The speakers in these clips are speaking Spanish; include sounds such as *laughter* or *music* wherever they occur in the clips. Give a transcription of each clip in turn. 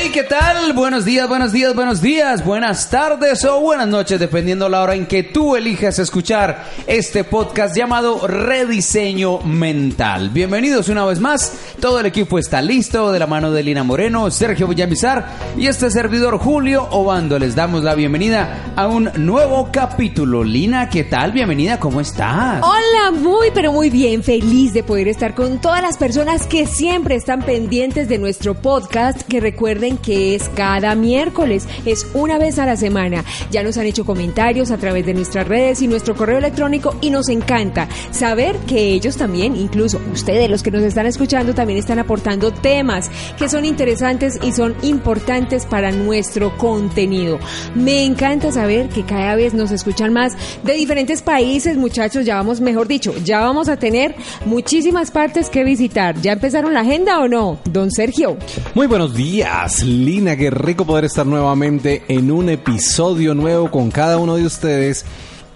Hey, ¿qué tal? Buenos días, buenos días, buenos días, buenas tardes o buenas noches, dependiendo la hora en que tú elijas escuchar este podcast llamado Rediseño Mental. Bienvenidos una vez más. Todo el equipo está listo de la mano de Lina Moreno, Sergio Villamizar y este servidor Julio Obando. Les damos la bienvenida a un nuevo capítulo. Lina, ¿qué tal? Bienvenida, ¿cómo estás? Hola, muy pero muy bien, feliz de poder estar con todas las personas que siempre están pendientes de nuestro podcast, que recuerden que es cada miércoles, es una vez a la semana. Ya nos han hecho comentarios a través de nuestras redes y nuestro correo electrónico y nos encanta saber que ellos también, incluso ustedes los que nos están escuchando, también están aportando temas que son interesantes y son importantes para nuestro contenido. Me encanta saber que cada vez nos escuchan más de diferentes países, muchachos, ya vamos, mejor dicho, ya vamos a tener muchísimas partes que visitar. ¿Ya empezaron la agenda o no? Don Sergio. Muy buenos días. Lina, qué rico poder estar nuevamente en un episodio nuevo con cada uno de ustedes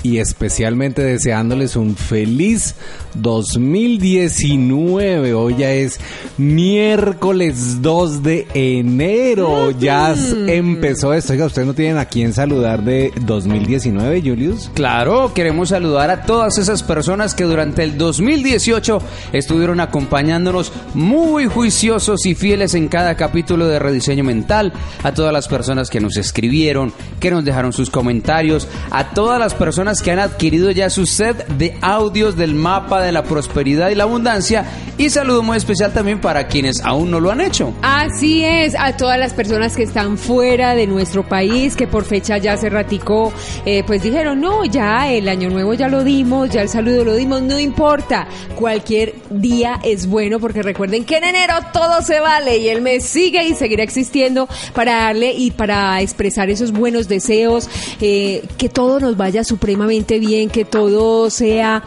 y especialmente deseándoles un feliz 2019. Hoy ya es miércoles 2 de enero. Ya empezó esto. Oiga, ¿ustedes no tienen a quién saludar de 2019, Julius? Claro, queremos saludar a todas esas personas que durante el 2018 estuvieron acompañándonos muy juiciosos y fieles en cada capítulo de Rediseño Mental. A todas las personas que nos escribieron, que nos dejaron sus comentarios, a todas las personas que han adquirido ya su set de audios del mapa de la prosperidad y la abundancia. Y saludo muy especial también para quienes aún no lo han hecho. Así es, a todas las personas que están fuera de nuestro país, que por fecha ya se raticó, eh, pues dijeron, no, ya el año nuevo ya lo dimos, ya el saludo lo dimos, no importa, cualquier día es bueno porque recuerden que en enero todo se vale y el mes sigue y seguirá existiendo para darle y para expresar esos buenos deseos, eh, que todo nos vaya supremamente bien, que todo sea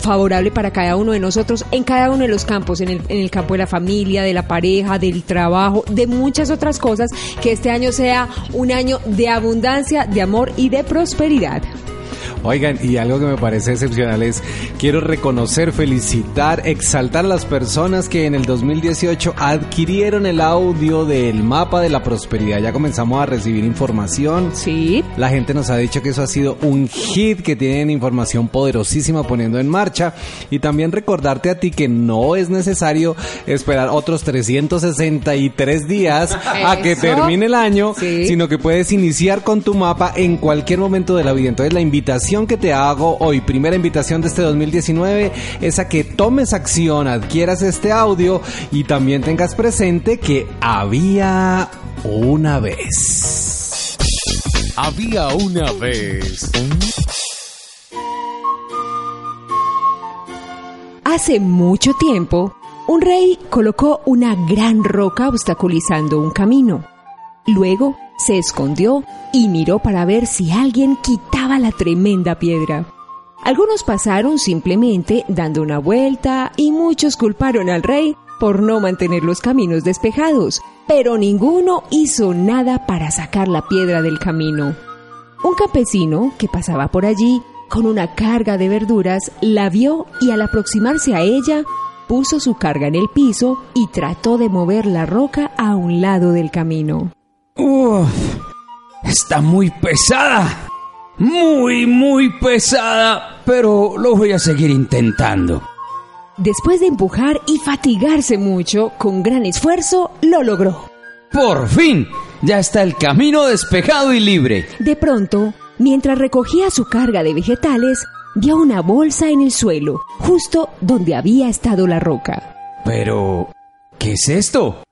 favorable para cada uno de nosotros en cada uno de los campos, en el, en el campo de la familia, de la pareja, del trabajo, de muchas otras cosas, que este año sea un año de abundancia, de amor y de prosperidad. Oigan, y algo que me parece excepcional es, quiero reconocer, felicitar, exaltar a las personas que en el 2018 adquirieron el audio del mapa de la prosperidad. Ya comenzamos a recibir información. Sí. La gente nos ha dicho que eso ha sido un hit, que tienen información poderosísima poniendo en marcha. Y también recordarte a ti que no es necesario esperar otros 363 días a que termine el año, Sí. sino que puedes iniciar con tu mapa en cualquier momento de la vida. Entonces la invitación que te hago hoy, primera invitación de este 2019, es a que tomes acción, adquieras este audio y también tengas presente que había una vez. Había una vez. Hace mucho tiempo, un rey colocó una gran roca obstaculizando un camino. Luego se escondió y miró para ver si alguien quitaba la tremenda piedra. Algunos pasaron simplemente dando una vuelta y muchos culparon al rey por no mantener los caminos despejados, pero ninguno hizo nada para sacar la piedra del camino. Un campesino que pasaba por allí con una carga de verduras la vio y al aproximarse a ella puso su carga en el piso y trató de mover la roca a un lado del camino. Uf, está muy pesada. Muy, muy pesada. Pero lo voy a seguir intentando. Después de empujar y fatigarse mucho, con gran esfuerzo, lo logró. Por fin, ya está el camino despejado y libre. De pronto, mientras recogía su carga de vegetales, vio una bolsa en el suelo, justo donde había estado la roca. Pero, ¿qué es esto?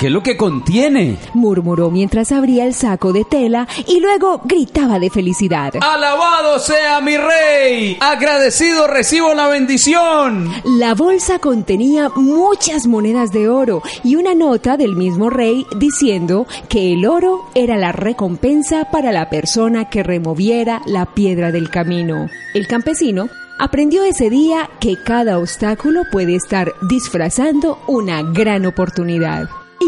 ¿Qué es lo que contiene? Murmuró mientras abría el saco de tela y luego gritaba de felicidad. ¡Alabado sea mi rey! ¡Agradecido recibo la bendición! La bolsa contenía muchas monedas de oro y una nota del mismo rey diciendo que el oro era la recompensa para la persona que removiera la piedra del camino. El campesino aprendió ese día que cada obstáculo puede estar disfrazando una gran oportunidad.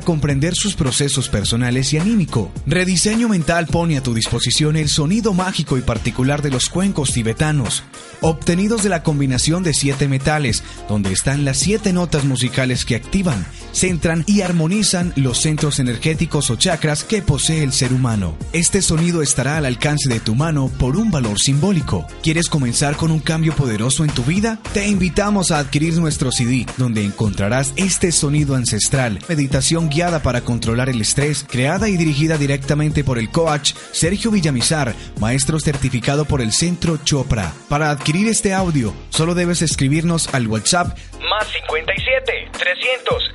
comprender sus procesos personales y anímico. Rediseño Mental pone a tu disposición el sonido mágico y particular de los cuencos tibetanos, obtenidos de la combinación de siete metales, donde están las siete notas musicales que activan, centran y armonizan los centros energéticos o chakras que posee el ser humano. Este sonido estará al alcance de tu mano por un valor simbólico. ¿Quieres comenzar con un cambio poderoso en tu vida? Te invitamos a adquirir nuestro CD, donde encontrarás este sonido ancestral, meditación guiada para controlar el estrés, creada y dirigida directamente por el coach Sergio Villamizar, maestro certificado por el Centro Chopra. Para adquirir este audio, solo debes escribirnos al WhatsApp más 57 300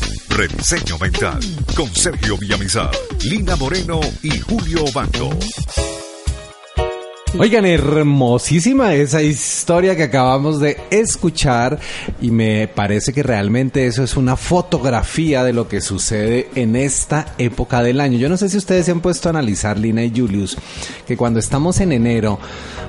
Rediseño Mental con Sergio Villamizar, Lina Moreno y Julio Bando. Oigan, hermosísima esa historia que acabamos de escuchar y me parece que realmente eso es una fotografía de lo que sucede en esta época del año. Yo no sé si ustedes se han puesto a analizar, Lina y Julius, que cuando estamos en enero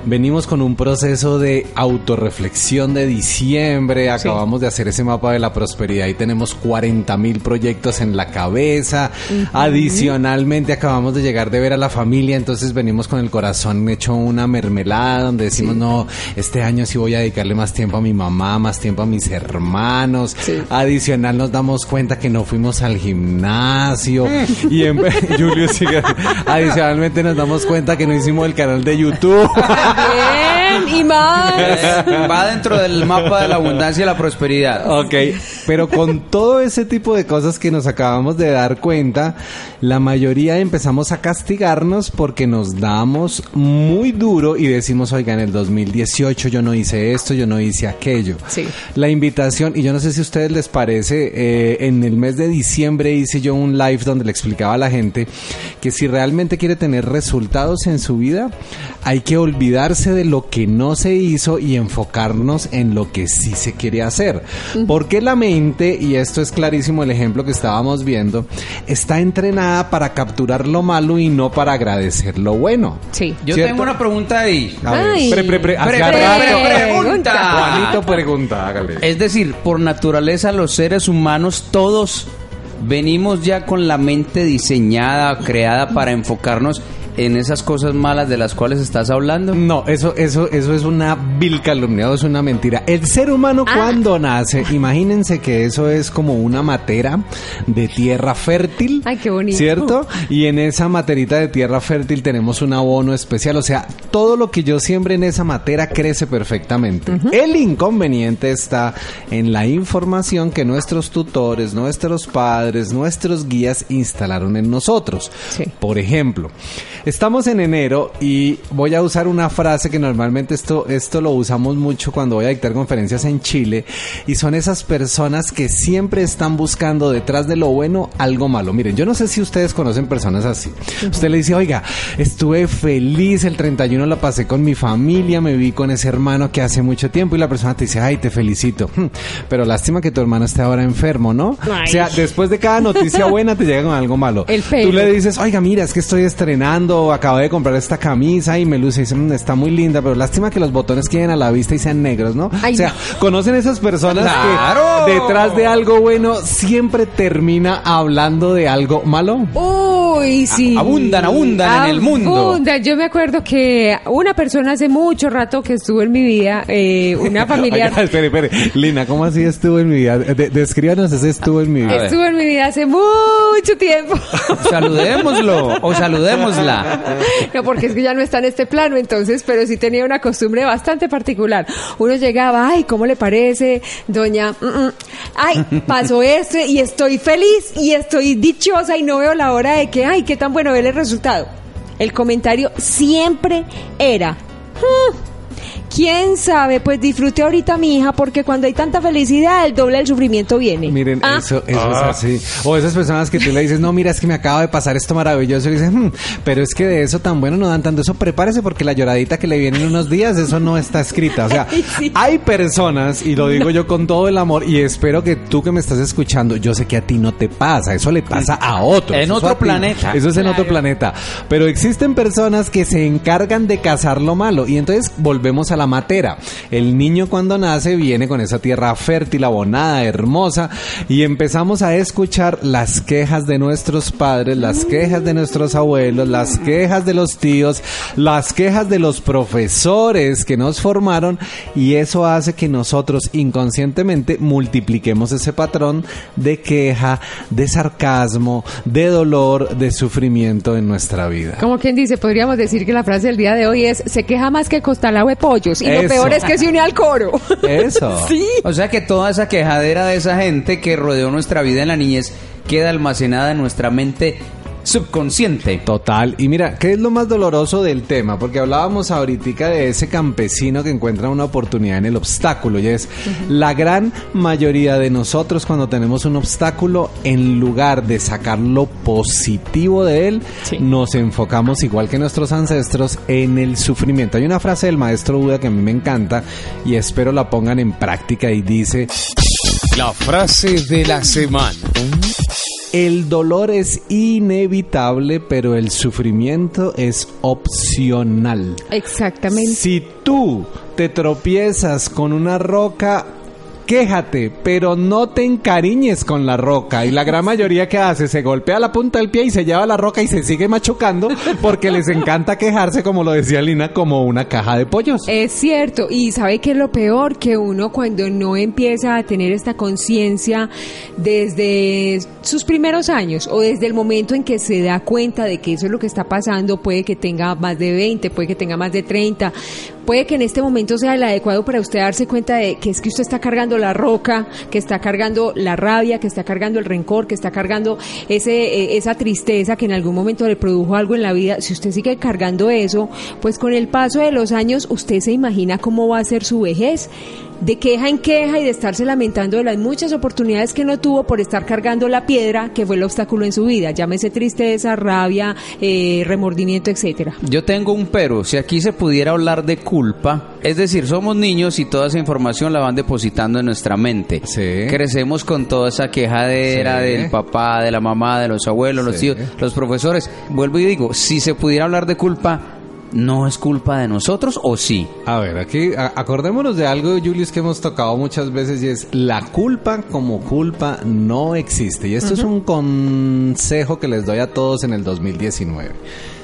venimos con un proceso de autorreflexión de diciembre, acabamos de hacer ese mapa de la prosperidad y tenemos 40 mil proyectos en la cabeza, adicionalmente acabamos de llegar de ver a la familia, entonces venimos con el corazón hecho una mermelada donde decimos, no, este año sí voy a dedicarle más tiempo a mi mamá, más tiempo a mis hermanos. Adicional nos damos cuenta que no fuimos al gimnasio. y en, *laughs* Julio sigue. Adicionalmente nos damos cuenta que no hicimos el canal de YouTube. Y más. *laughs* Va dentro del mapa de la abundancia y la prosperidad. Ok, pero con todo ese tipo de cosas que nos acabamos de dar cuenta, la mayoría empezamos a castigarnos porque nos damos muy duro y decimos, oiga, en el 2018 yo no hice esto, yo no hice aquello. Sí. La invitación, y yo no sé si a ustedes les parece, eh, en el mes de diciembre hice yo un live donde le explicaba a la gente que si realmente quiere tener resultados en su vida, hay que olvidarse de lo que no se hizo y enfocarnos en lo que sí se quiere hacer. Porque la mente, y esto es clarísimo el ejemplo que estábamos viendo, está entrenada para capturar lo malo y no para agradecer lo bueno. Sí. Yo ¿Cierto? tengo una pregunta ahí. A ver, Ay. pre, pre, pre, Pre- hace pre- rato- pre- pregunta. Juanito pregunta, hágale. Es decir, por naturaleza los seres humanos todos venimos ya con la mente diseñada, creada para enfocarnos en esas cosas malas de las cuales estás hablando. No, eso, eso, eso es una vil calumnia, o es una mentira. El ser humano Ah. cuando nace, imagínense que eso es como una matera de tierra fértil. Ay, qué bonito. ¿Cierto? Y en esa materita de tierra fértil tenemos un abono especial. O sea, todo lo que yo siembre en esa matera crece perfectamente. El inconveniente está en la información que nuestros tutores, nuestros padres, nuestros guías instalaron en nosotros. Sí. Por ejemplo, Estamos en enero y voy a usar una frase que normalmente esto, esto lo usamos mucho cuando voy a dictar conferencias en Chile y son esas personas que siempre están buscando detrás de lo bueno algo malo. Miren, yo no sé si ustedes conocen personas así. Usted le dice, oiga, estuve feliz, el 31 la pasé con mi familia, me vi con ese hermano que hace mucho tiempo y la persona te dice, ay, te felicito. Hmm, Pero lástima que tu hermano esté ahora enfermo, ¿no? Ay. O sea, después de cada noticia buena te llega con algo malo. El. Tú le dices, oiga, mira, es que estoy estrenando, acabo de comprar esta camisa y me luce y dice, "Mm, está muy linda, pero lástima que los botones queden a la vista y sean negros, ¿no? Ay, o sea, no. conocen esas personas ¡Claro! que detrás de algo bueno siempre termina hablando de algo malo. Uy, sí. abundan, abundan en el mundo. Abundan. Yo me acuerdo que una persona hace mucho rato que estuvo en mi vida, eh, una *laughs* familiar. Oiga, espere, espere. Lina, ¿cómo así estuvo en mi vida? De- descríbanos ese estuvo en mi vida. Estuvo en mi vida hace mucho tiempo. *laughs* Saludémoslo o saludémosla. No, porque es que ya no está en este plano, entonces, pero sí tenía una costumbre bastante particular. Uno llegaba, ay, ¿cómo le parece, doña? Mm, mm. Ay, pasó esto y estoy feliz y estoy dichosa y no veo la hora de que, ay, qué tan bueno ver el resultado. El comentario siempre era, "Hmm, ¿Quién sabe? Pues disfrute ahorita mi hija porque cuando hay tanta felicidad el doble del sufrimiento viene. Miren, Ah, eso, eso es así. O esas personas que tú le dices, no, mira, es que me acaba de pasar esto maravilloso. Y dices, "Hmm, pero es que de eso tan bueno no dan tanto. Eso prepárese porque la lloradita que le viene en unos días, eso no está escrita. O sea, *laughs* Ay, sí. hay personas, y lo digo yo con todo el amor, y espero que tú que me estás escuchando, yo sé que a ti no te pasa. Eso le pasa a otros. En Eso otro planeta. Eso es en otro planeta. Pero existen personas que se encargan de cazar lo malo. Y entonces volvemos a la matera. El niño cuando nace viene con esa tierra fértil, abonada, hermosa. Y empezamos a escuchar las quejas de nuestros padres, las quejas de nuestros abuelos, las quejas de los tíos, las quejas de los profesores que nos formaron. Y eso hace que nosotros inconscientemente multipliquemos ese patrón de queja, de sarcasmo, de dolor, de sufrimiento en nuestra vida. Como quien dice, podríamos decir que la frase del día de hoy es, se queja más que costalagua de Y lo peor es que se une al coro. Eso. *laughs* sí. O sea que toda esa quejadera de esa gente que rodeó nuestra vida en la niñez queda almacenada en nuestra mente subconsciente. Total. Y mira, ¿qué es lo más doloroso del tema? Porque hablábamos ahorita de ese campesino que encuentra una oportunidad en el obstáculo. Y es la gran mayoría de nosotros cuando tenemos un obstáculo, en lugar de sacar lo positivo de él, Sí. nos enfocamos igual que nuestros ancestros en el sufrimiento. Hay una frase del maestro Buda que a mí me encanta y espero la pongan en práctica y dice, La frase de la semana. El dolor es inevitable, pero el sufrimiento es opcional. Exactamente. Si tú te tropiezas con una roca, quéjate, pero no te encariñes con la roca. Y la gran mayoría que hace se golpea la punta del pie y se lleva la roca y se sigue machucando porque les encanta quejarse, como lo decía Lina, como una caja de pollos. Es cierto, y sabe que es lo peor que uno cuando no empieza a tener esta conciencia desde sus primeros años o desde el momento en que se da cuenta de que eso es lo que está pasando, puede que tenga más de 20, puede que tenga más de 30, puede que en este momento sea el adecuado para usted darse cuenta de que es que usted está cargando la roca, que está cargando la rabia, que está cargando el rencor, que está cargando ese eh, esa tristeza que en algún momento le produjo algo en la vida. Si usted sigue cargando eso, pues con el paso de los años usted se imagina cómo va a ser su vejez. De queja en queja y de estarse lamentando de las muchas oportunidades que no tuvo por estar cargando la piedra que fue el obstáculo en su vida. Llámese tristeza, rabia, eh, remordimiento, etcétera. Yo tengo un pero, si aquí se pudiera hablar de culpa, es decir, somos niños y toda esa información la van depositando en nuestra mente. Sí. Crecemos con toda esa quejadera Sí. del papá, de la mamá, de los abuelos, los tíos, los profesores. Vuelvo y digo, si se pudiera hablar de culpa, ¿no es culpa de nosotros o sí? A ver, aquí a- acordémonos de algo, Julius, que hemos tocado muchas veces y es la culpa como culpa no existe. Y esto es un consejo que les doy a todos en el 2019.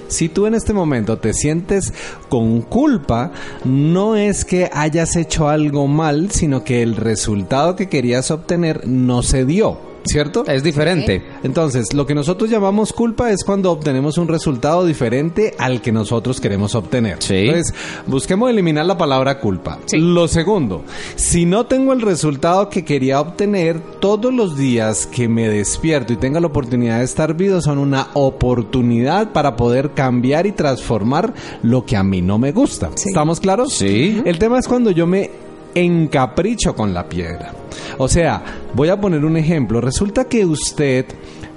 Si tú en este momento te sientes con culpa, no es que hayas hecho algo mal, sino que el resultado que querías obtener no se dio. ¿Cierto? Es diferente. Entonces, lo que nosotros llamamos culpa es cuando obtenemos un resultado diferente al que nosotros queremos obtener. Sí. Entonces, busquemos eliminar la palabra culpa. Sí. Lo segundo, si no tengo el resultado que quería obtener, todos los días que me despierto y tenga la oportunidad de estar vivo son una oportunidad para poder cambiar y transformar lo que a mí no me gusta. Sí. ¿Estamos claros? Sí. El tema es cuando yo me encapricho con la piedra. O sea, voy a poner un ejemplo. Resulta que usted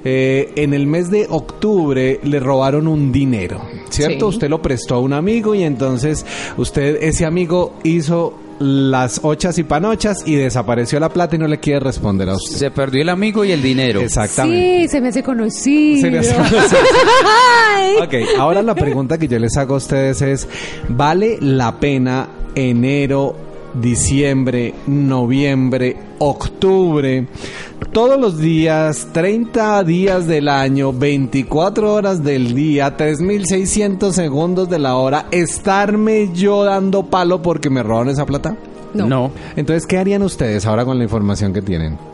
eh, en el mes de octubre le robaron un dinero, ¿cierto? Sí. Usted lo prestó a un amigo y entonces usted, ese amigo hizo las ochas y panochas y desapareció la plata y no le quiere responder a usted. Se perdió el amigo y el dinero. Exactamente. Sí, se me hace conocido. Se le hace *laughs* Ay. Ok, ahora la pregunta que yo les hago a ustedes es, ¿vale la pena enero, diciembre, noviembre, octubre, todos los días, 30 días del año, 24 horas del día, 3600 segundos de la hora, estarme yo dando palo porque me robaron esa plata? No. no. Entonces, ¿qué harían ustedes ahora con la información que tienen?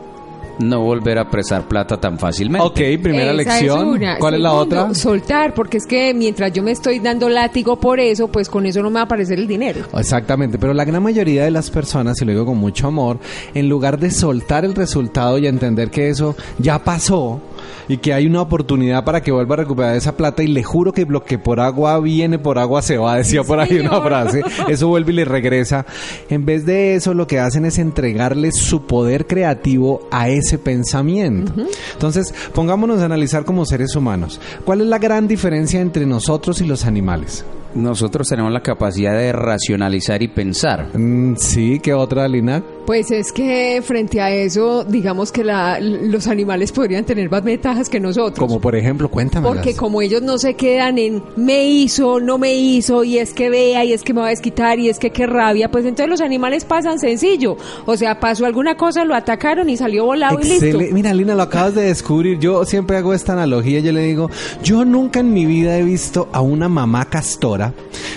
No volver a prestar plata tan fácilmente. Ok, primera Esa lección. una. ¿Cuál es la otra? Soltar, porque es que mientras yo me estoy dando látigo por eso, pues con eso no me va a aparecer el dinero. Exactamente, pero la gran mayoría de las personas, y lo digo con mucho amor, en lugar de soltar el resultado y entender que eso ya pasó y que hay una oportunidad para que vuelva a recuperar esa plata y le juro que lo que por agua viene, por agua se va, decía por ahí una frase, eso vuelve y le regresa. En vez de eso, lo que hacen es entregarle su poder creativo a ese pensamiento. Entonces, pongámonos a analizar como seres humanos. ¿Cuál es la gran diferencia entre nosotros y los animales? Nosotros tenemos la capacidad de racionalizar y pensar. Mm, sí, ¿qué otra, Lina? Pues es que frente a eso, digamos que la- los animales podrían tener más ventajas que nosotros. Como por ejemplo, cuéntame. Porque como ellos no se quedan en me hizo, no me hizo, y es que vea, y es que me va a desquitar, y es que qué rabia, pues entonces los animales pasan sencillo. O sea, pasó alguna cosa, lo atacaron y salió volado y listo. Mira, Lina, lo acabas de descubrir. Yo siempre hago esta analogía. Yo le digo, yo nunca en mi vida he visto a una mamá castora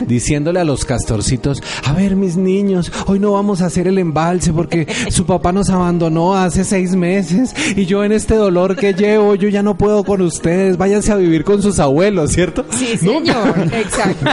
diciéndole a los castorcitos, a ver, mis niños, hoy no vamos a hacer el embalse porque su papá nos abandonó hace seis meses y yo en este dolor que llevo, yo ya no puedo con ustedes. Váyanse a vivir con sus abuelos, ¿cierto? Sí, Nunca. señor, *laughs* exacto.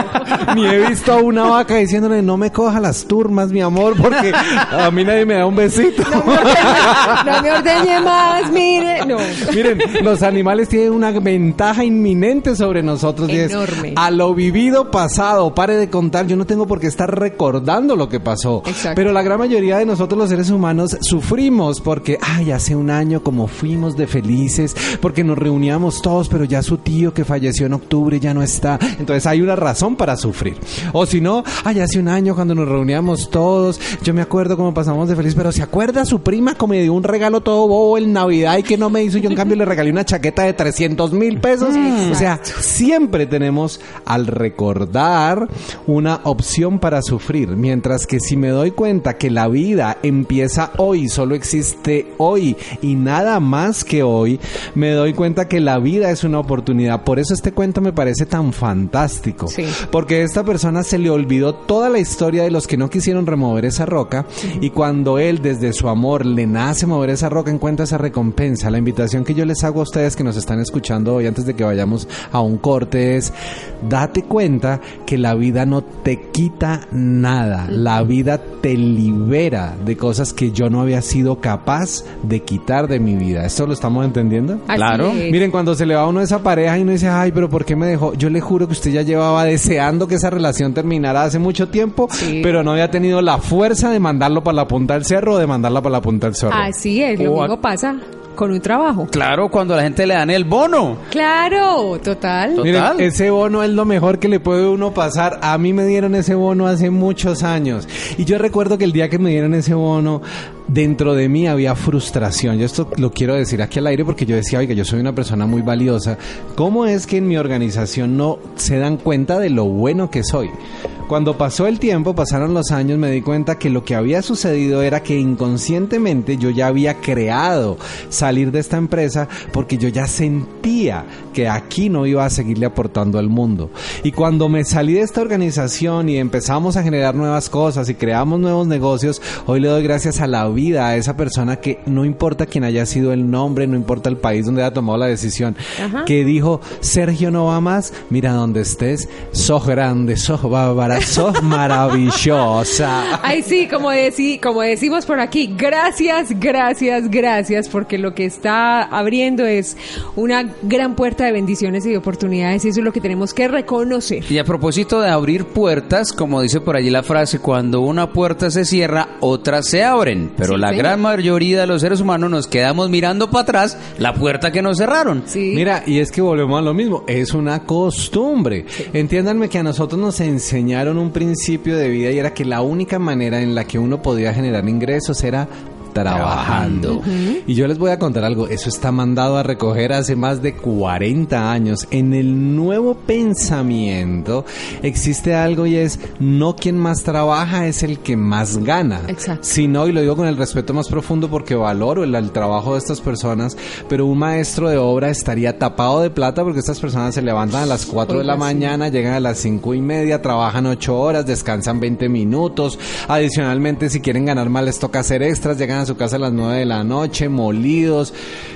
Ni he visto a una vaca diciéndole, no me coja las turmas, mi amor, porque a mí nadie me da un besito. No me ordeñe, no me ordeñe más, mire. No. Miren, los animales tienen una ventaja inminente sobre nosotros y es Enorme. a lo vivido pasado. Pare de contar, yo no tengo por qué estar recordando lo que pasó. Exacto. Pero la gran mayoría de nosotros los seres humanos sufrimos porque, ay, hace un año como fuimos de felices, porque nos reuníamos todos, pero ya su tío que falleció en octubre ya no está. Entonces hay una razón para sufrir. O si no, ay, hace un año cuando nos reuníamos todos, yo me acuerdo cómo pasamos de feliz, pero ¿se acuerda su prima que me dio un regalo todo bobo en Navidad y que no me hizo? Yo en cambio le regalé una chaqueta de 300 mil pesos. O sea, siempre tenemos al recordar una opción para sufrir, mientras que si me doy cuenta que la vida empieza hoy, solo existe hoy y nada más que hoy, me doy cuenta que la vida es una oportunidad. Por eso este cuento me parece tan fantástico. Sí. Porque a esta persona se le olvidó toda la historia de los que no quisieron remover esa roca y cuando él desde su amor le nace mover esa roca encuentra esa recompensa. La invitación que yo les hago a ustedes que nos están escuchando hoy antes de que vayamos a un corte es date cuenta que la vida no te quita nada. La vida te libera de cosas que yo no había sido capaz de quitar de mi vida. ¿Esto lo estamos entendiendo? Así Claro. es. Miren, cuando se le va a uno esa pareja y uno dice, ay, pero ¿por qué me dejó? Yo le juro que usted ya llevaba deseando que esa relación terminara hace mucho tiempo, Sí. pero no había tenido la fuerza de mandarlo para la punta del cerro o de mandarla para la punta del cerro. Así es, lo O a- mismo pasa con un trabajo. Claro, cuando a la gente le dan el bono. Claro, total. Total. Miren, ese bono es lo mejor que le puede uno pasar. A mí me dieron ese bono hace muchos años. Y yo recuerdo que el día que me dieron ese bono, dentro de mí había frustración. Yo esto lo quiero decir aquí al aire porque yo decía, oiga, yo soy una persona muy valiosa. ¿Cómo es que en mi organización no se dan cuenta de lo bueno que soy? Cuando pasó el tiempo, pasaron los años, me di cuenta que lo que había sucedido era que inconscientemente yo ya había creado salir de esta empresa porque yo ya sentía que aquí no iba a seguirle aportando al mundo. Y cuando me salí de esta organización y empezamos a generar nuevas cosas y creamos nuevos negocios, hoy le doy gracias a la vida vida a esa persona que no importa quién haya sido el nombre, no importa el país donde haya tomado la decisión, que dijo, Sergio no va más, mira donde estés, sos grande, sos bárbara, sos *laughs* maravillosa. Ay, sí, como, deci- como decimos por aquí, gracias, gracias, gracias, porque lo que está abriendo es una gran puerta de bendiciones y de oportunidades y eso es lo que tenemos que reconocer. Y a propósito de abrir puertas, como dice por allí la frase, cuando una puerta se cierra, otras se abren. Pero Sí, la señor. gran mayoría de los seres humanos nos quedamos mirando para atrás la puerta que nos cerraron. Sí. Mira, y es que volvemos a lo mismo, es una costumbre. Entiéndanme que a nosotros nos enseñaron un principio de vida y era que la única manera en la que uno podía generar ingresos era trabajando. Y yo les voy a contar algo, eso está mandado a recoger hace más de 40 años. En el nuevo pensamiento existe algo y es no quien más trabaja es el que más gana. Exacto. sino, y lo digo con el respeto más profundo porque valoro el, el trabajo de estas personas, pero un maestro de obra estaría tapado de plata porque estas personas se levantan a las 4 de la mañana, llegan a las 5 y media, trabajan 8 horas, descansan 20 minutos, adicionalmente si quieren ganar más les toca hacer extras, llegan a su casa a las 9 de la noche, molidos,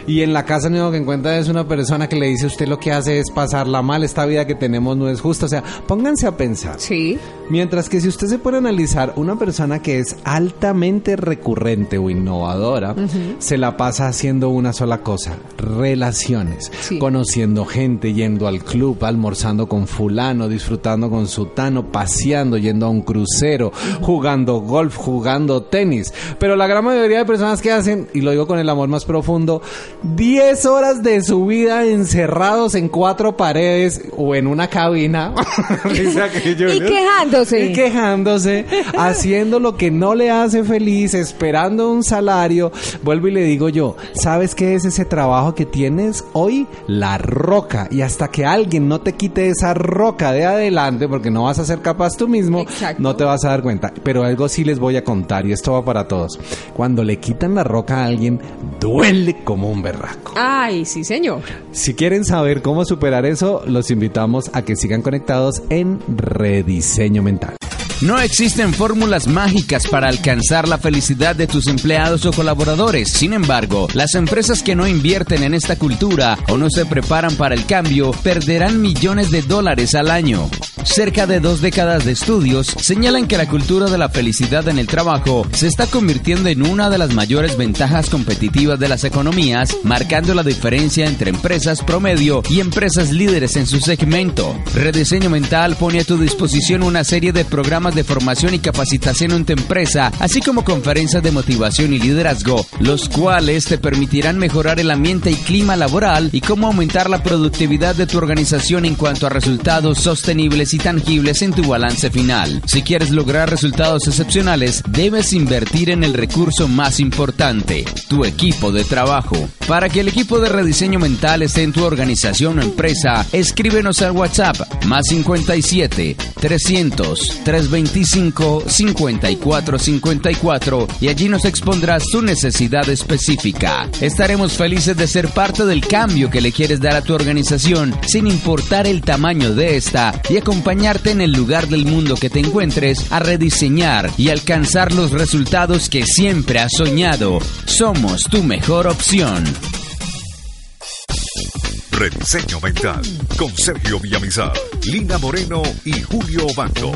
y en la casa lo único que encuentra es una persona que le dice usted lo que hace es pasarla mal, esta vida que tenemos no es justa, o sea, pónganse a pensar. Sí. Mientras que si usted se puede analizar, una persona que es altamente recurrente o innovadora, se la pasa haciendo una sola cosa, relaciones, Sí. conociendo gente, yendo al club, almorzando con fulano, disfrutando con sutano, paseando, yendo a un crucero, jugando golf, jugando tenis. Pero la gran mayoría de personas que hacen, y lo digo con el amor más profundo, 10 horas de su vida encerrados en cuatro paredes o en una cabina. *laughs* Y quejándose. y quejándose, haciendo lo que no le hace feliz, esperando un salario. Vuelvo y le digo yo, ¿sabes qué es ese trabajo que tienes hoy? La roca. Y hasta que alguien no te quite esa roca de adelante, porque no vas a ser capaz tú mismo, Exacto. no te vas a dar cuenta. Pero algo sí les voy a contar, y esto va para todos. Cuando le quitan la roca a alguien, duele como un berraco. Ay, sí, señor. Si quieren saber cómo superar eso, los invitamos a que sigan conectados en Rediseño Mental. No existen fórmulas mágicas para alcanzar la felicidad de tus empleados o colaboradores. Sin embargo, las empresas que no invierten en esta cultura o no se preparan para el cambio perderán millones de dólares al año. Cerca de dos décadas de estudios señalan que la cultura de la felicidad en el trabajo se está convirtiendo en una de las mayores ventajas competitivas de las economías, marcando la diferencia entre empresas promedio y empresas líderes en su segmento. Rediseño Mental pone a tu disposición una serie de programas de formación y capacitación en tu empresa, así como conferencias de motivación y liderazgo, los cuales te permitirán mejorar el ambiente y clima laboral y cómo aumentar la productividad de tu organización en cuanto a resultados sostenibles y tangibles en tu balance final. Si quieres lograr resultados excepcionales, debes invertir en el recurso más importante, tu equipo de trabajo. Para que el equipo de rediseño mental esté en tu organización o empresa, escríbenos al WhatsApp más 57 300 325 5454 y allí nos expondrás tu necesidad específica. Estaremos felices de ser parte del cambio que le quieres dar a tu organización, sin importar el tamaño de esta, y acompañarte en el lugar del mundo que te encuentres a rediseñar y alcanzar los resultados que siempre has soñado. Somos tu mejor opción. Rediseño Mental con Sergio Villamizar, Lina Moreno y Julio Banco.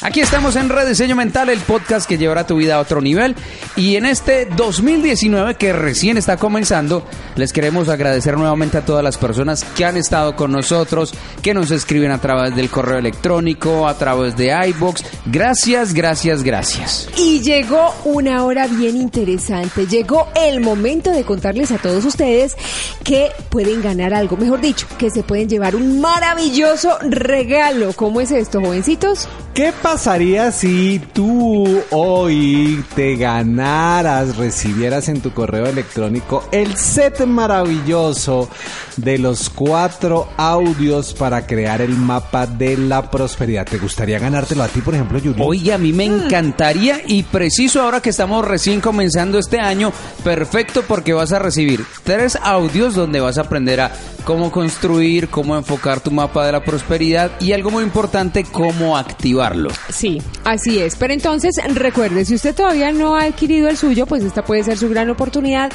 Aquí estamos en Rediseño Mental, el podcast que llevará tu vida a otro nivel. Y en este 2019 que recién está comenzando, les queremos agradecer nuevamente a todas las personas que han estado con nosotros, que nos escriben a través del correo electrónico, a través de iBox. Gracias, gracias, gracias. Y llegó una hora bien interesante. Llegó el momento de contarles a todos ustedes que pueden ganar algo. Mejor dicho, que se pueden llevar un maravilloso regalo. ¿Cómo es esto, jovencitos? ¿Qué pasaría si tú hoy te ganaras, recibieras en tu correo electrónico el set maravilloso de los cuatro audios para crear el mapa de la prosperidad? ¿Te gustaría ganártelo a ti, por ejemplo, Yuri? Oye, a mí me encantaría y preciso ahora que estamos recién comenzando este año, perfecto porque vas a recibir tres audios donde vas a aprender a cómo construir, cómo enfocar tu mapa de la prosperidad y algo muy importante, cómo activarlo. Sí, así es. Pero entonces recuerde, si usted todavía no ha adquirido el suyo, pues esta puede ser su gran oportunidad.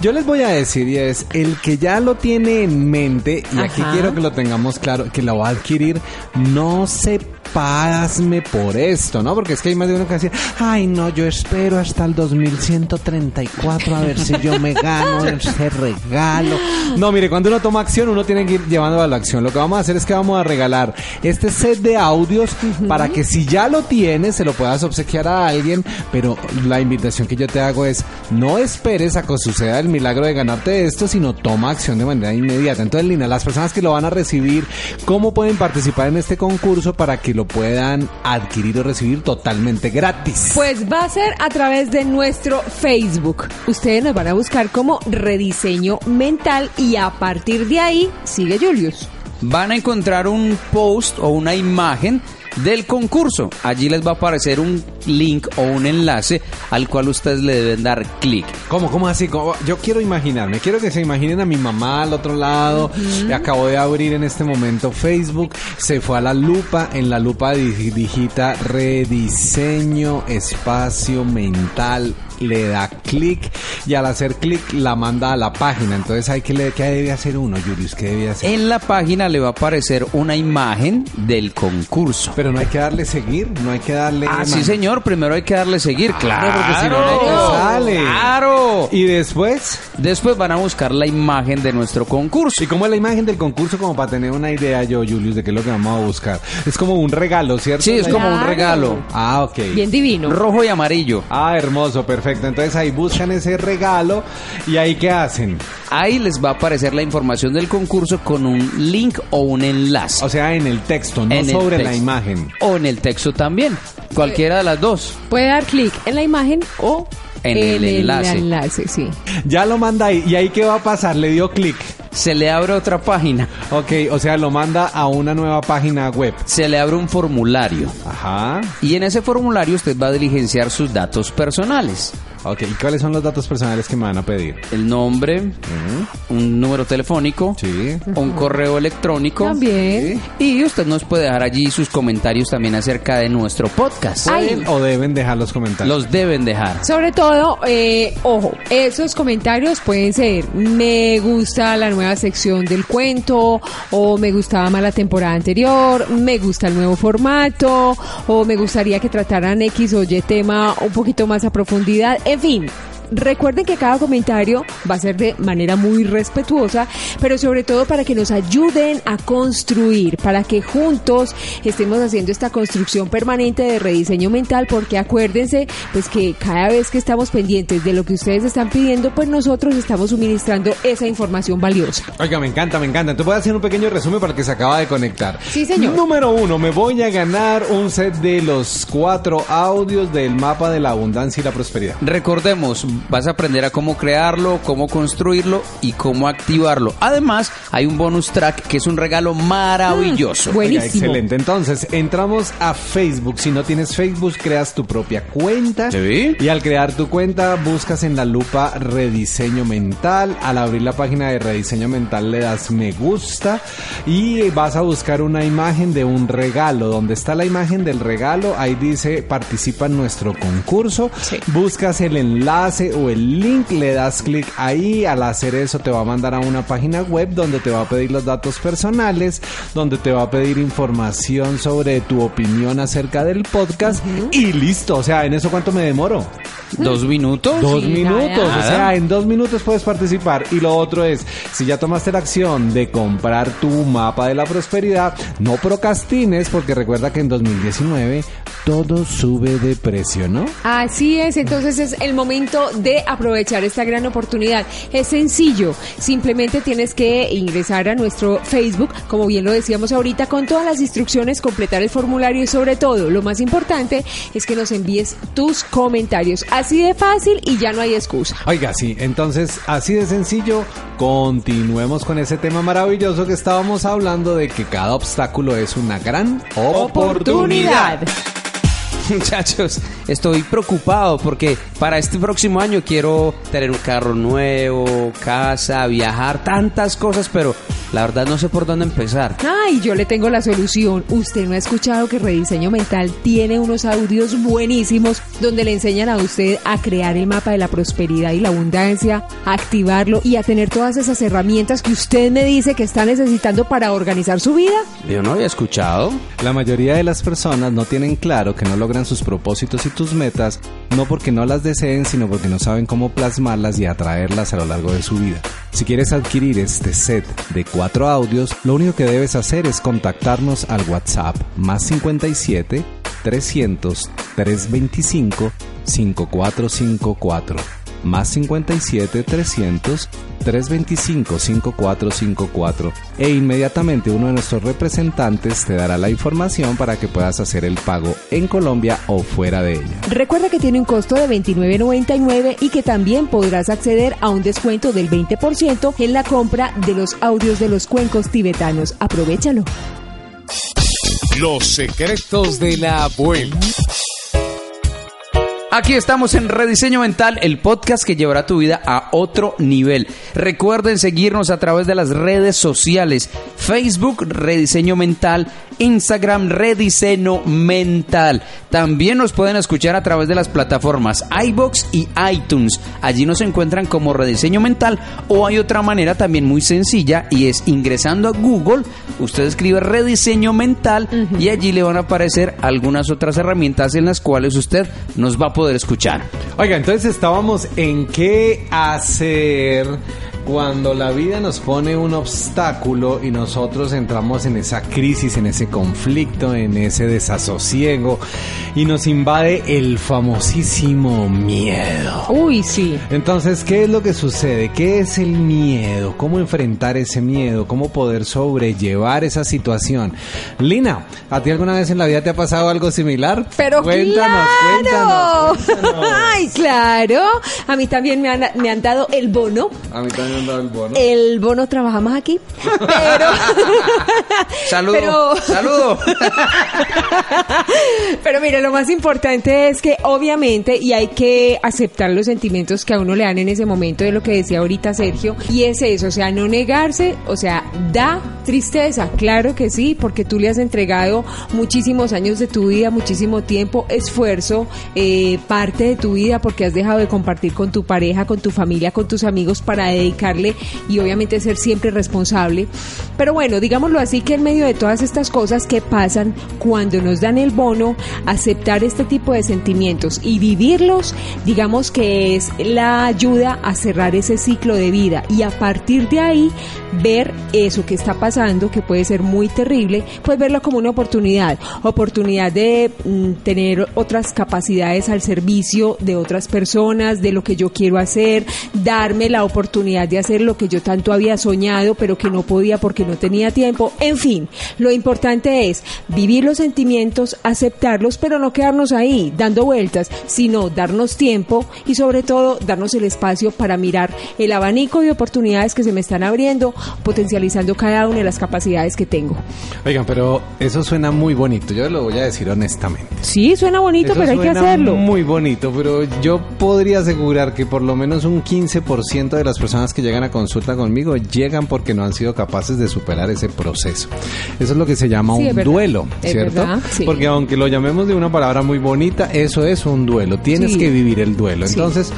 Yo les voy a decir, y es el que ya lo tiene en mente, y aquí quiero que lo tengamos claro, que lo va a adquirir, no se pasme por esto, ¿no? Porque es que hay más de uno que dice, ay no, yo espero hasta el 2134 a ver si yo me gano *laughs* ese regalo. No, mire, cuando uno toma acción, uno tiene que ir llevando a la acción. Lo que vamos a hacer es que vamos a regalar este set de audios para que si ya lo tienes, se lo puedas obsequiar a alguien, pero la invitación que yo te hago es, no esperes a que suceda el milagro de ganarte esto, sino toma acción de manera inmediata. Entonces, Lina, las personas que lo van a recibir, ¿cómo pueden participar en este concurso para que lo puedan adquirir o recibir totalmente gratis? Pues va a ser a través de nuestro Facebook. Ustedes nos van a buscar como rediseño mental y a partir de ahí sigue Julius. Van a encontrar un post o una imagen del concurso. Allí les va a aparecer un link o un enlace al cual ustedes le deben dar clic. ¿Cómo, cómo así? ¿Cómo? Yo quiero imaginarme, quiero que se imaginen a mi mamá al otro lado. Acabo de abrir en este momento Facebook, se fue a la lupa, en la lupa di- digita rediseño espacio mental. Le da clic y al hacer clic la manda a la página. Entonces, hay que le, ¿qué debe hacer uno, Julius? ¿Qué debe hacer? En la página le va a aparecer una imagen del concurso. Pero no hay que darle seguir, no hay que darle. Ah, sí, señor. Primero hay que darle seguir. Claro, porque si no, no sale. Claro. Y después, Después van a buscar la imagen de nuestro concurso. ¿Y cómo es la imagen del concurso? Como para tener una idea yo, Julius, de qué es lo que vamos a buscar. Es como un regalo, ¿cierto? Sí, es como un Claro. regalo. Ah, ok. Bien divino. Rojo y amarillo. Ah, hermoso, perfecto. Entonces ahí buscan ese regalo y ahí qué hacen. Ahí les va a aparecer la información del concurso con un link o un enlace. O sea, en el texto, no En sobre la imagen. O en el texto también. Cualquiera de las dos. Puede dar clic en la imagen o En el enlace. enlace, sí. Ya lo manda ahí. ¿Y ahí qué va a pasar? Le dio clic. Se le abre otra página. Ok, o sea, lo manda a una nueva página web. Se le abre un formulario. Ajá. Y en ese formulario usted va a diligenciar sus datos personales. Ok, ¿y cuáles son los datos personales que me van a pedir? El nombre, un número telefónico, Sí. un correo electrónico. También. Y usted nos puede dejar allí sus comentarios también acerca de nuestro podcast. ¿Pueden o deben dejar los comentarios? Los deben dejar. Sobre todo, eh, ojo, esos comentarios pueden ser me gusta la nueva sección del cuento, o me gustaba más la temporada anterior, me gusta el nuevo formato, o me gustaría que trataran X o Y tema un poquito más a profundidad, en fin. Recuerden que cada comentario va a ser de manera muy respetuosa, pero sobre todo para que nos ayuden a construir, para que juntos estemos haciendo esta construcción permanente de rediseño mental, porque acuérdense pues que cada vez que estamos pendientes de lo que ustedes están pidiendo, pues nosotros estamos suministrando esa información valiosa. Oiga, me encanta, me encanta. Entonces voy a hacer un pequeño resumen para el que se acaba de conectar. Sí, señor. Número uno, me voy a ganar un set de los cuatro audios del mapa de la abundancia y la prosperidad. Recordemos, vas a aprender a cómo crearlo, cómo construirlo y cómo activarlo. Además, hay un bonus track que es un regalo maravilloso. Mm, Buenísimo. Oiga, excelente. Entonces, entramos a Facebook. Si no tienes Facebook, creas tu propia cuenta. Sí. Y al crear tu cuenta, buscas en la lupa rediseño mental. Al abrir la página de rediseño mental, le das me gusta y vas a buscar una imagen de un regalo. Donde está la imagen del regalo, ahí dice participa en nuestro concurso. Sí. Buscas el enlace o el link, le das clic ahí. Al hacer eso, te va a mandar a una página web donde te va a pedir los datos personales, donde te va a pedir información sobre tu opinión acerca del podcast y listo. O sea, ¿en eso cuánto me demoro? ¿Dos minutos? Dos Sí, minutos, nada. o sea, en dos minutos puedes participar. Y lo otro es, si ya tomaste la acción de comprar tu mapa de la prosperidad, no procrastines porque recuerda que en 2019 todo sube de precio, ¿no? Así es, entonces es el momento de aprovechar esta gran oportunidad. Es sencillo, simplemente tienes que ingresar a nuestro Facebook, como bien lo decíamos ahorita, con todas las instrucciones, completar el formulario y sobre todo, lo más importante es que nos envíes tus comentarios. Así de fácil y ya no hay excusa. Oiga, sí, entonces así de sencillo, continuemos con ese tema maravilloso que estábamos hablando de que cada obstáculo es una gran oportunidad. *laughs* Muchachos, estoy preocupado porque para este próximo año quiero tener un carro nuevo, casa, viajar, tantas cosas, pero La verdad no sé por dónde empezar. Ay, yo le tengo la solución. Usted no ha escuchado que Rediseño Mental tiene unos audios buenísimos donde le enseñan a usted a crear el mapa de la prosperidad y la abundancia, a activarlo y a tener todas esas herramientas que usted me dice que está necesitando para organizar su vida. Yo no había escuchado. La mayoría de las personas no tienen claro que no logran sus propósitos y tus metas, no porque no las deseen, sino porque no saben cómo plasmarlas y atraerlas a lo largo de su vida. Si quieres adquirir este set de cuatro audios, lo único que debes hacer es contactarnos al WhatsApp más 57 300 325 5454 más 57 300 325 5454 e inmediatamente uno de nuestros representantes te dará la información para que puedas hacer el pago en Colombia o fuera de ella. Recuerda que tiene un costo de $29.99 y que también podrás acceder a un descuento del 20% en la compra de los audios de los cuencos tibetanos. Aprovechalo. Los secretos de la abuela. Aquí estamos en Rediseño Mental, el podcast que llevará tu vida a otro nivel. Recuerden seguirnos a través de las redes sociales, Facebook Rediseño Mental, Instagram Rediseño Mental. También nos pueden escuchar a través de las plataformas iBox y iTunes. Allí nos encuentran como Rediseño Mental o hay otra manera también muy sencilla y es ingresando a Google, usted escribe Rediseño Mental y allí le van a aparecer algunas otras herramientas en las cuales usted nos va a poder escuchar. Oiga, entonces estábamos en qué hacer cuando la vida nos pone un obstáculo y nosotros entramos en esa crisis, en ese conflicto, en ese desasosiego y nos invade el famosísimo miedo. Uy, sí. Entonces, ¿qué es lo que sucede? ¿Qué es el miedo? ¿Cómo enfrentar ese miedo? ¿Cómo poder sobrellevar esa situación? Lina, ¿a ti alguna vez en la vida te ha pasado algo similar? Pero cuéntanos, claro. cuéntanos, cuéntanos. *laughs* Ay, claro. A mí también me han, me han dado el bono. A mí también dado el bono. El bono trabajamos aquí. Pero. *laughs* Saludo, Pero- saludo. *laughs* Pero mire, lo más importante es que obviamente, y hay que aceptar los sentimientos que a uno le dan en ese momento de lo que decía ahorita Sergio, y es eso, o sea, no negarse, o sea, da tristeza, claro que sí, porque tú le has entregado muchísimos años de tu vida, muchísimo tiempo, esfuerzo, eh, parte de tu vida, porque has dejado de compartir con tu pareja, con tu familia, con tus amigos para dedicarle y obviamente ser siempre responsable. Pero bueno, digámoslo así que en medio de todas estas cosas que pasan cuando nos dan el bono, aceptar este tipo de sentimientos y vivirlos, digamos que es la ayuda a cerrar ese ciclo de vida y a partir de ahí ver eso que está pasando, que puede ser muy terrible, pues verlo como una oportunidad, oportunidad de mm, tener otras capacidades al servicio de otras personas, de lo que yo quiero hacer, darme la oportunidad de hacer lo que yo tanto había soñado, pero que no podía porque no tenía tiempo. En fin, lo importante es vivir los sentimientos, aceptarlos, pero no quedarnos ahí dando vueltas, sino darnos tiempo y sobre todo darnos el espacio para mirar el abanico de oportunidades que se me están abriendo, potencializando cada una de las capacidades que tengo. Oigan, pero eso suena muy bonito, yo lo voy a decir honestamente. Sí, suena bonito, Eso pero hay que suena hacerlo. Muy bonito, pero yo podría asegurar que por lo menos un 15% de las personas que llegan a consulta conmigo llegan porque no han sido capaces de superar ese proceso. Eso es lo que se llama Sí, un verdad. duelo, ¿cierto? verdad, sí. Porque aunque lo llamemos de una palabra muy bonita, eso es un duelo. Tienes Sí. que vivir el duelo. Entonces,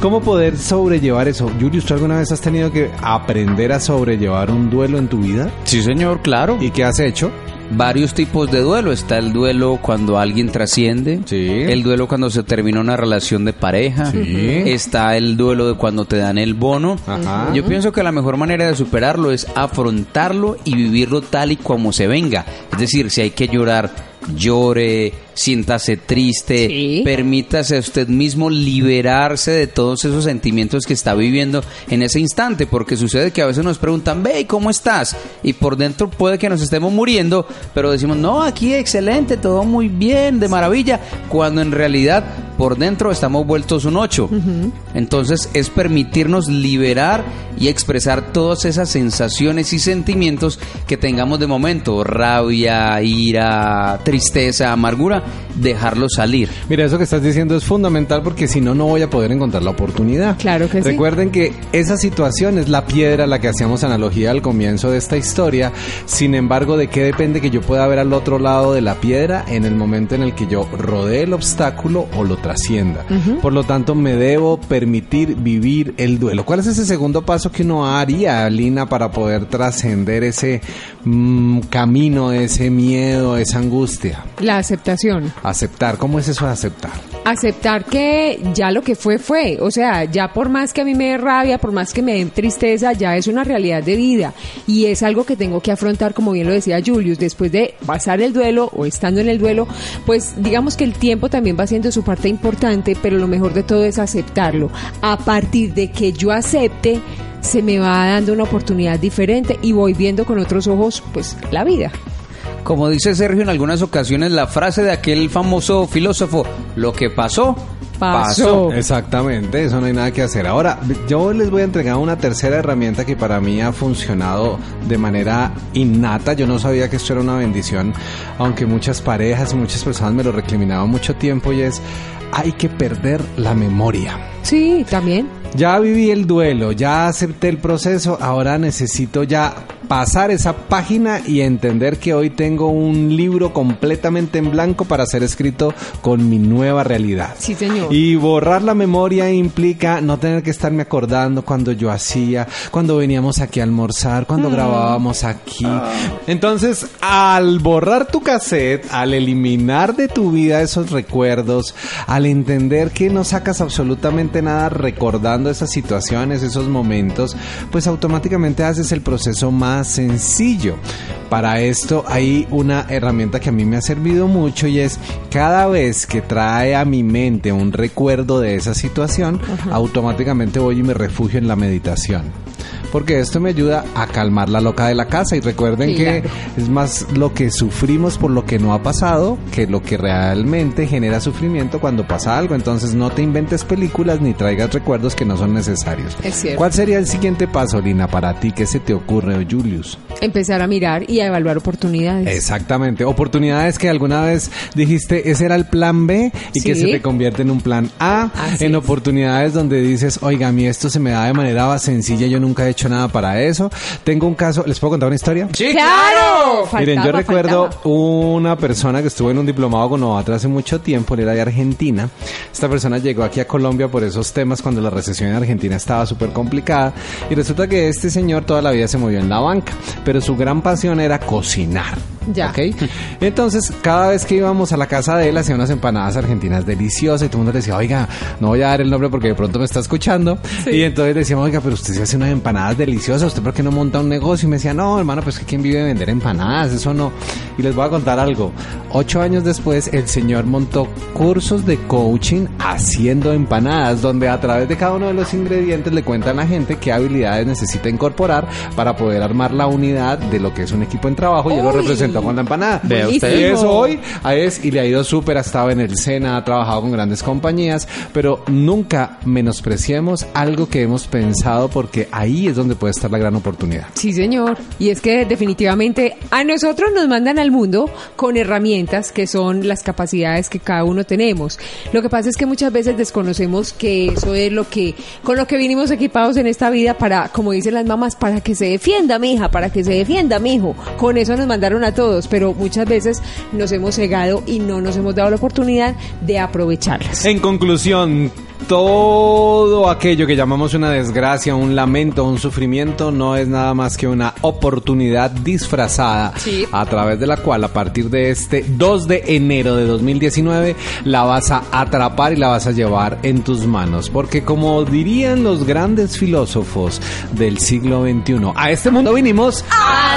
¿cómo poder sobrellevar eso? Julius, ¿tú alguna vez has tenido que aprender a sobrellevar un duelo en tu vida? Sí, señor, claro. ¿Y qué has hecho? varios tipos de duelo. Está el duelo cuando alguien trasciende. Sí. El duelo cuando se termina una relación de pareja. Sí. Está el duelo de cuando te dan el bono. Ajá. Yo pienso que la mejor manera de superarlo es afrontarlo y vivirlo tal y como se venga. Es decir, si hay que llorar, llore, siéntase triste, Sí. permítase a usted mismo liberarse de todos esos sentimientos que está viviendo en ese instante, porque sucede que a veces nos preguntan, ve, ¿y ¿cómo estás? Y por dentro puede que nos estemos muriendo, pero decimos, no, aquí excelente, todo muy bien, de maravilla, cuando en realidad por dentro estamos vueltos un 8. Entonces es permitirnos liberar y expresar todas esas sensaciones y sentimientos que tengamos de momento, rabia, ira, tristeza, amargura, dejarlo salir. Mira, eso que estás diciendo es fundamental porque si no, no voy a poder encontrar la oportunidad. Claro que sí. Recuerden que esa situación es la piedra a la que hacíamos analogía al comienzo de esta historia. Sin embargo, ¿de qué depende que yo pueda ver al otro lado de la piedra en el momento en el que yo rodee el obstáculo o lo trascienda? Por lo tanto, me debo permitir vivir el duelo. ¿Cuál es ese segundo paso que uno haría, Lina, para poder trascender ese mm, camino, ese miedo, esa angustia? La aceptación. Aceptar. ¿Cómo es eso de aceptar? Aceptar que ya lo que fue fue, o sea, ya por más que a mí me dé rabia, por más que me den tristeza, ya es una realidad de vida y es algo que tengo que afrontar, como bien lo decía Julius, después de pasar el duelo o estando en el duelo, pues digamos que el tiempo también va siendo su parte importante, pero lo mejor de todo es aceptarlo. A partir de que yo acepte, se me va dando una oportunidad diferente y voy viendo con otros ojos, pues, la vida. Como dice Sergio en algunas ocasiones, la frase de aquel famoso filósofo, lo que pasó, Pasó. Exactamente, eso no hay nada que hacer. Ahora, yo les voy a entregar una tercera herramienta que para mí ha funcionado de manera innata. Yo no sabía que esto era una bendición, aunque muchas parejas y muchas personas me lo recriminaban mucho tiempo y es, hay que perder la memoria. Sí, también. Ya viví el duelo, ya acepté el proceso, ahora necesito ya pasar esa página y entender que hoy tengo un libro completamente en blanco para ser escrito con mi nueva realidad. Sí, señor. Y borrar la memoria implica no tener que estarme acordando cuando yo hacía, cuando veníamos aquí a almorzar, cuando grabábamos aquí. Entonces, al borrar tu cassette, al eliminar de tu vida esos recuerdos, al entender que no sacas absolutamente nada recordando esas situaciones, esos momentos, pues automáticamente haces el proceso más sencillo. Para esto hay una herramienta que a mí me ha servido mucho y es cada vez que trae a mi mente un recuerdo de esa situación, automáticamente voy y me refugio en la meditación. Porque esto me ayuda a calmar la loca de la casa y recuerden que Claro. es más lo que sufrimos por lo que no ha pasado que lo que realmente genera sufrimiento cuando pasa algo. Entonces no te inventes películas ni traigas recuerdos que no son necesarios. Es cierto. ¿Cuál sería el siguiente paso, Lina, para ti? ¿Qué se te ocurre, Julius? Empezar a mirar y a evaluar oportunidades. Exactamente. Oportunidades que alguna vez dijiste, ese era el plan B y que se te convierte en un plan A. Así en es. oportunidades donde dices, oiga, a mí esto se me da de manera sencilla, yo nunca he hecho nada para eso. Tengo un caso, ¿les puedo contar una historia? Sí, ¡Claro! Miren, yo recuerdo faltaba. una persona que estuvo en un diplomado con Novatra hace mucho tiempo, él era de Argentina. Esta persona llegó aquí a Colombia por esos temas cuando la recesión en Argentina estaba súper complicada. Y resulta que este señor toda la vida se movió en la banca, pero su gran pasión era cocinar. Ya. ¿ok? Entonces, cada vez que íbamos a la casa de él, hacía unas empanadas argentinas deliciosas y todo el mundo le decía, oiga, no voy a dar el nombre porque de pronto me está escuchando. Y entonces le decíamos, oiga, pero usted se hace unas empanadas deliciosas, ¿usted por qué no monta un negocio? Y me decía, no, hermano, pues que quién vive de vender empanadas, eso no. Y les voy a contar algo. Ocho años después, el señor montó cursos de coaching haciendo empanadas, donde a través de cada uno de los ingredientes le cuentan a la gente qué habilidades necesita incorporar para poder armar la unidad de lo que es un equipo en trabajo y él lo Uy. Con la empanada. Vea usted. Y eso hoy es y le ha ido súper, ha estado en el SENA, ha trabajado con grandes compañías, pero nunca menospreciemos algo que hemos pensado porque ahí es donde puede estar la gran oportunidad. Sí, señor. Y es que definitivamente a nosotros nos mandan al mundo con herramientas que son las capacidades que cada uno tenemos. Lo que pasa es que muchas veces desconocemos que eso es lo que con lo que vinimos equipados en esta vida para, como dicen las mamás, para que se defienda mi hija, para que se defienda mi hijo. Con eso nos mandaron a todos, pero muchas veces nos hemos cegado y no nos hemos dado la oportunidad de aprovecharlas. En conclusión, todo aquello que llamamos una desgracia, un lamento, un sufrimiento, no es nada más que una oportunidad disfrazada Sí. a través de la cual a partir de este 2 de enero de 2019 la vas a atrapar y la vas a llevar en tus manos. Porque como dirían los grandes filósofos del siglo XXI, a este mundo vinimos... ¡A